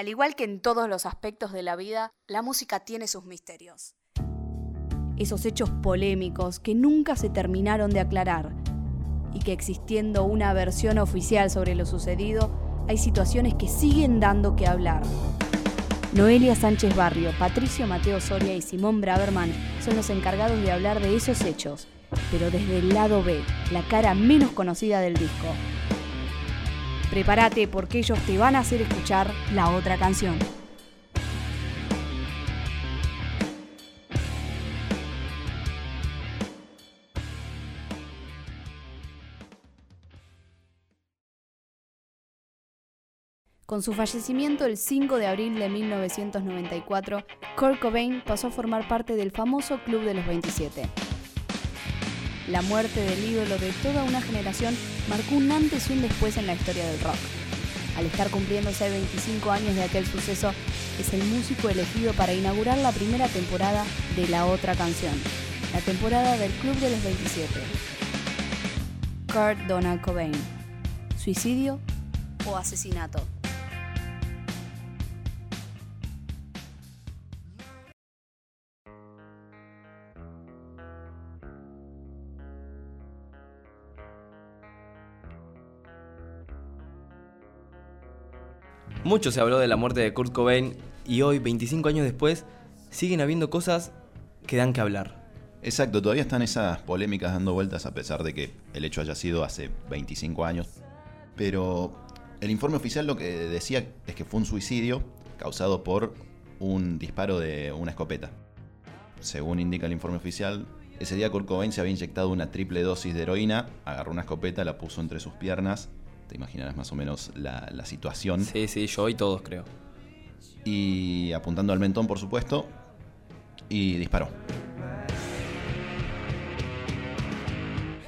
Al igual que en todos los aspectos de la vida, la música tiene sus misterios. Esos hechos polémicos que nunca se terminaron de aclarar y que existiendo una versión oficial sobre lo sucedido, hay situaciones que siguen dando que hablar. Noelia Sánchez Barrio, Patricio Mateo Soria y Simón Braverman son los encargados de hablar de esos hechos, pero desde el lado B, la cara menos conocida del disco. Prepárate porque ellos te van a hacer escuchar la otra canción. Con su fallecimiento el 5 de abril de 1994, Kurt Cobain pasó a formar parte del famoso Club de los 27. La muerte del ídolo de toda una generación marcó un antes y un después en la historia del rock. Al estar cumpliéndose 25 años de aquel suceso, es el músico elegido para inaugurar la primera temporada de la otra canción, la temporada del Club de los 27. Kurt Donald Cobain. ¿Suicidio o asesinato? Mucho se habló de la muerte de Kurt Cobain y hoy, 25 años después, siguen habiendo cosas que dan que hablar. Exacto, todavía están esas polémicas dando vueltas a pesar de que el hecho haya sido hace 25 años. Pero el informe oficial lo que decía es que fue un suicidio causado por un disparo de una escopeta. Según indica el informe oficial, ese día Kurt Cobain se había inyectado una triple dosis de heroína, agarró una escopeta, la puso entre sus piernas te imaginarás más o menos la, situación. Sí, sí, yo y todos creo. Y apuntando al mentón, por supuesto, y disparó.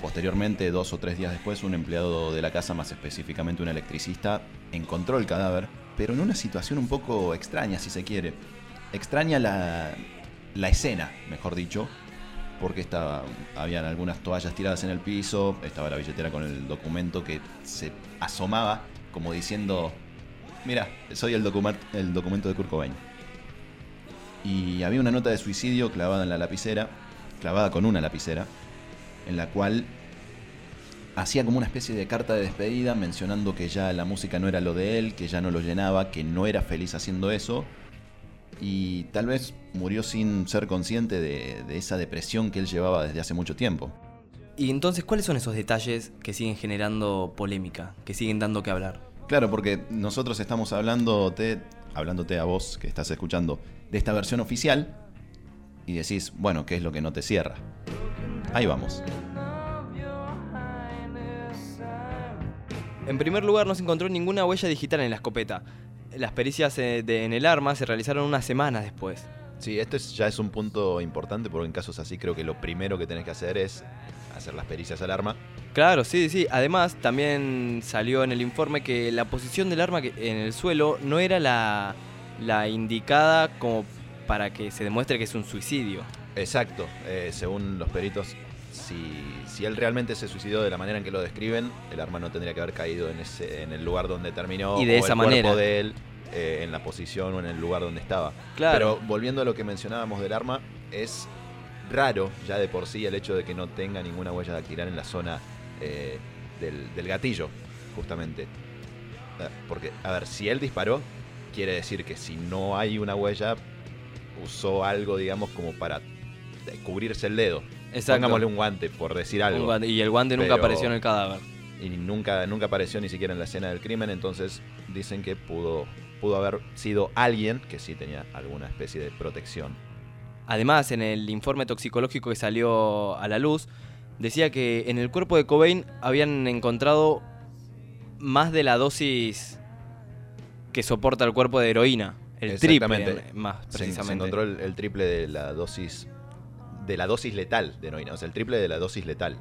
Posteriormente, dos o tres días después, un empleado de la casa, más específicamente un electricista, encontró el cadáver, pero en una situación un poco extraña, si se quiere. Extraña la, la escena, mejor dicho, porque estaba, habían algunas toallas tiradas en el piso, estaba la billetera con el documento que se asomaba como diciendo, mira, soy el, el documento de Kurt Cobain. Y había una nota de suicidio clavada en la lapicera, clavada con una lapicera, en la cual hacía como una especie de carta de despedida mencionando que ya la música no era lo de él, que ya no lo llenaba, que no era feliz haciendo eso y tal vez murió sin ser consciente de, esa depresión que él llevaba desde hace mucho tiempo. Y entonces, ¿cuáles son esos detalles que siguen generando polémica, que siguen dando que hablar? Claro, porque nosotros estamos hablándote, hablándote a vos que estás escuchando, de esta versión oficial y decís, bueno, ¿qué es lo que no te cierra? Ahí vamos. En primer lugar, no se encontró ninguna huella digital en la escopeta las pericias eh, en el arma se realizaron una semana después. Sí, esto ya es un punto importante porque en casos así creo que lo primero que tenés que hacer es hacer las pericias al arma. Claro, sí, sí. Además, también salió en el informe que la posición del arma en el suelo no era la, la indicada como para que se demuestre que es un suicidio. Exacto. Eh, según los peritos, si, él realmente se suicidó de la manera en que lo describen, el arma no tendría que haber caído en, ese, en el lugar donde terminó. Y de esa el manera. Cuerpo de él eh, en la posición o en el lugar donde estaba. Claro. Pero volviendo a lo que mencionábamos del arma, es raro ya de por sí el hecho de que no tenga ninguna huella dactilar en la zona eh, del, del gatillo, justamente. Eh, porque, a ver, si él disparó, quiere decir que si no hay una huella, usó algo, digamos, como para cubrirse el dedo. Pongámosle un guante, por decir algo. y el guante nunca apareció en el cadáver. Y nunca, nunca apareció ni siquiera en la escena del crimen, entonces dicen que pudo, pudo haber sido alguien que sí tenía alguna especie de protección. Además, en el informe toxicológico que salió a la luz, decía que en el cuerpo de Cobain habían encontrado más de la dosis que soporta el cuerpo de heroína. El triple, más precisamente. Se, encontró el, triple de la dosis de la dosis letal de heroína, o sea, el triple de la dosis letal.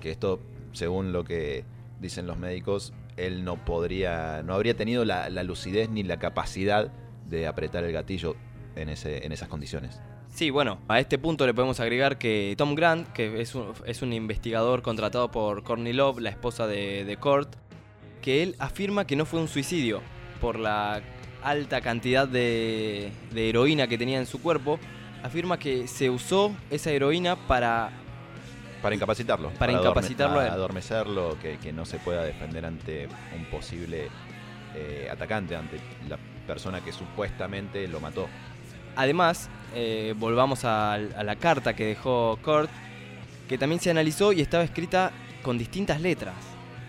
Que esto, según lo que dicen los médicos, él no podría, no habría tenido la, lucidez ni la capacidad de apretar el gatillo en, ese, en esas condiciones. Sí, bueno, a este punto le podemos agregar que Tom Grant, que es un, es un investigador contratado por Courtney Love, la esposa de, de Kurt, que él afirma que no fue un suicidio por la alta cantidad de, de heroína que tenía en su cuerpo, afirma que se usó esa heroína para Para incapacitarlo. Para incapacitarlo a adorme- él. adormecerlo, que, que no se pueda defender ante un posible eh, atacante, ante la persona que supuestamente lo mató. Además, eh, volvamos a, a la carta que dejó Kurt, que también se analizó y estaba escrita con distintas letras.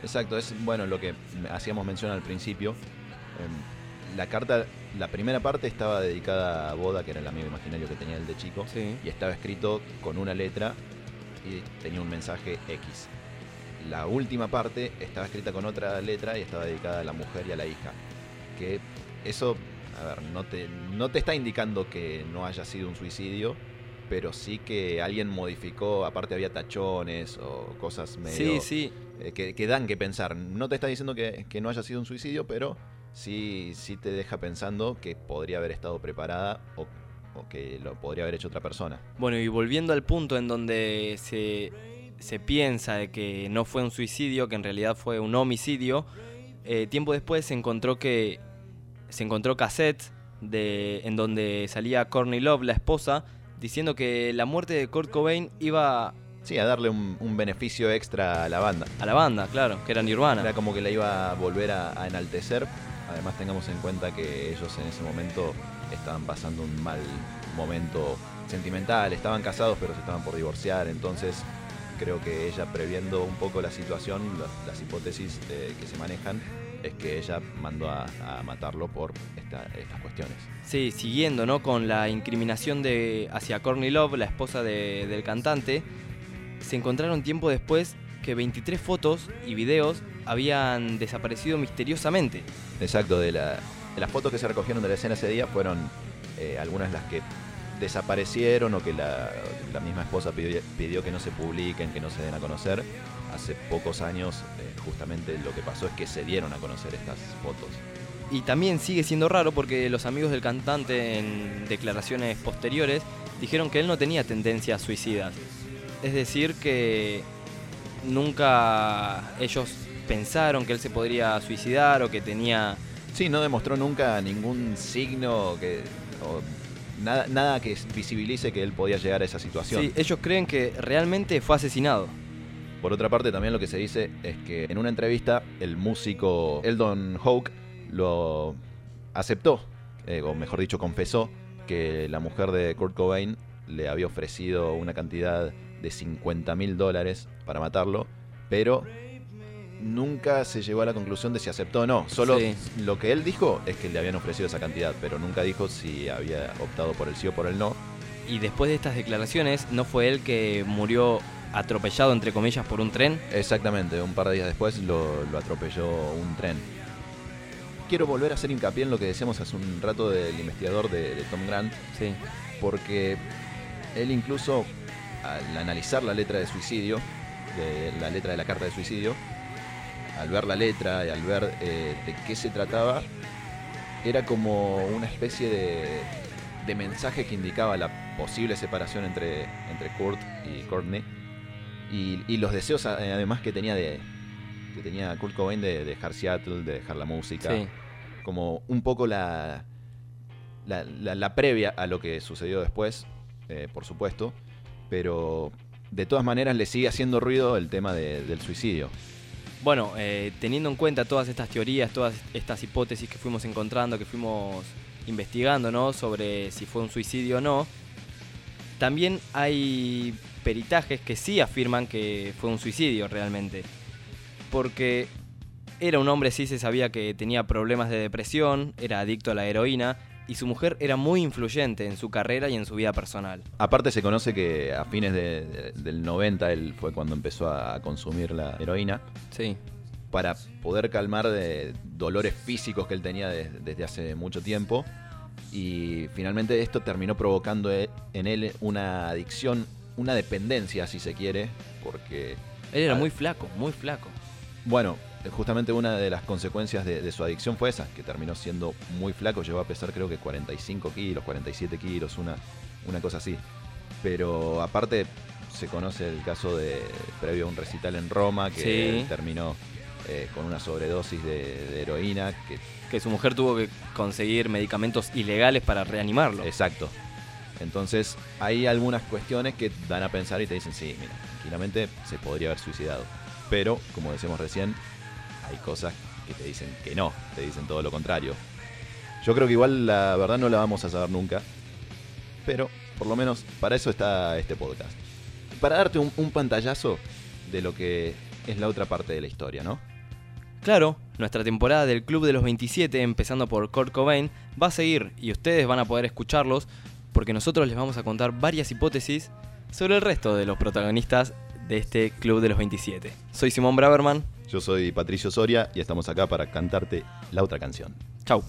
Exacto, es bueno lo que hacíamos mención al principio. Em, la carta, la primera parte estaba dedicada a Boda, que era el amigo imaginario que tenía el de chico, Sí. y estaba escrito con una letra y tenía un mensaje X. La última parte estaba escrita con otra letra y estaba dedicada a la mujer y a la hija. Que eso, a ver, no te, no te está indicando que no haya sido un suicidio, pero sí que alguien modificó, aparte había tachones o cosas medio Sí, sí. eh, que, que dan que pensar. No te está diciendo que, que no haya sido un suicidio, pero sí, sí te deja pensando que podría haber estado preparada o, o que lo podría haber hecho otra persona. Bueno, y volviendo al punto en donde se, se piensa de que no fue un suicidio, que en realidad fue un homicidio, eh, tiempo después se encontró que se encontró cassette de, en donde salía Courtney Love, la esposa, diciendo que la muerte de Kurt Cobain iba Sí, a darle un, un beneficio extra a la banda. a la banda, claro, que era Nirvana. Era como que la iba a volver a, a enaltecer. Además tengamos en cuenta que ellos en ese momento estaban pasando un mal momento sentimental. Estaban casados pero se estaban por divorciar. Entonces creo que ella previendo un poco la situación, las, hipótesis eh, que se manejan, es que ella mandó a, matarlo por esta- estas cuestiones. Sí, siguiendo ¿no? con la incriminación de hacia Courtney Love, la esposa de- del cantante, se encontraron tiempo después que 23 fotos y videos habían desaparecido misteriosamente. Exacto, de, la- de las fotos que se recogieron de la escena ese día fueron eh, algunas las que desaparecieron o que la, la misma esposa pidió, pidió que no se publiquen, que no se den a conocer. Hace pocos años eh, justamente lo que pasó es que se dieron a conocer estas fotos. Y también sigue siendo raro porque los amigos del cantante en declaraciones posteriores dijeron que él no tenía tendencias suicidas. Es decir, que nunca ellos pensaron que él se podría suicidar o que tenía Sí, no demostró nunca ningún signo que, o nada, nada que visibilice que él podía llegar a esa situación. Sí, ellos creen que realmente fue asesinado. Por otra parte, también lo que se dice es que en una entrevista el músico Eldon Hawke lo aceptó, eh, o mejor dicho, confesó que la mujer de Kurt Cobain le había ofrecido una cantidad de 50 mil dólares para matarlo, pero nunca se llegó a la conclusión de si aceptó o no. Solo Sí. lo que él dijo es que le habían ofrecido esa cantidad, pero nunca dijo si había optado por el sí o por el no. Y después de estas declaraciones, ¿no fue él que murió atropellado, entre comillas, por un tren? Exactamente, un par de días después lo, lo atropelló un tren. Quiero volver a hacer hincapié en lo que decíamos hace un rato del investigador de, de Tom Grant, Sí. porque él incluso al analizar la letra de suicidio, de la letra de la carta de suicidio, al ver la letra y al ver eh, de qué se trataba, era como una especie de, de mensaje que indicaba la posible separación entre, entre Kurt y Courtney y, y los deseos a- además que tenía de que tenía Kurt Cobain de, de dejar Seattle, de dejar la música, Sí. como un poco la, la, la- la previa a lo que sucedió después, eh, por supuesto, pero de todas maneras le sigue haciendo ruido el tema de- del suicidio. Bueno, eh, teniendo en cuenta todas estas teorías, todas estas hipótesis que fuimos encontrando, que fuimos investigando, ¿no? Sobre si fue un suicidio o no, también hay peritajes que sí afirman que fue un suicidio realmente. Porque era un hombre, sí se sabía que tenía problemas de depresión, era adicto a la heroína, y su mujer era muy influyente en su carrera y en su vida personal. Aparte se conoce que a fines de- de- del 90 él fue cuando empezó a consumir la heroína Sí. para poder calmar de dolores físicos que él tenía de- desde hace mucho tiempo. Y finalmente esto terminó provocando e- en él una adicción, una dependencia, si se quiere, porque, Él era muy flaco, muy flaco. bueno, justamente una de las consecuencias de, de su adicción fue esa, que terminó siendo muy flaco, llegó a pesar creo que 45 kilos, 47 kilos, una, una cosa así. Pero aparte se conoce el caso de previo a un recital en Roma, que Sí. terminó eh, con una sobredosis de, de heroína que Que su mujer tuvo que conseguir medicamentos ilegales para reanimarlo. Exacto. Entonces, hay algunas cuestiones que dan a pensar y te dicen, sí, mira, tranquilamente se podría haber suicidado. Pero, como decíamos recién, hay cosas que te dicen que no, te dicen todo lo contrario. Yo creo que igual la verdad no la vamos a saber nunca. Pero, por lo menos, para eso está este podcast. Para darte un, un pantallazo de lo que es la otra parte de la historia, ¿no? Claro, nuestra temporada del Club de los 27, empezando por Kurt Cobain, va a seguir y ustedes van a poder escucharlos porque nosotros les vamos a contar varias hipótesis sobre el resto de los protagonistas de este Club de los 27. Soy Simón Braverman. Yo soy Patricio Soria y estamos acá para cantarte la otra canción. Chau.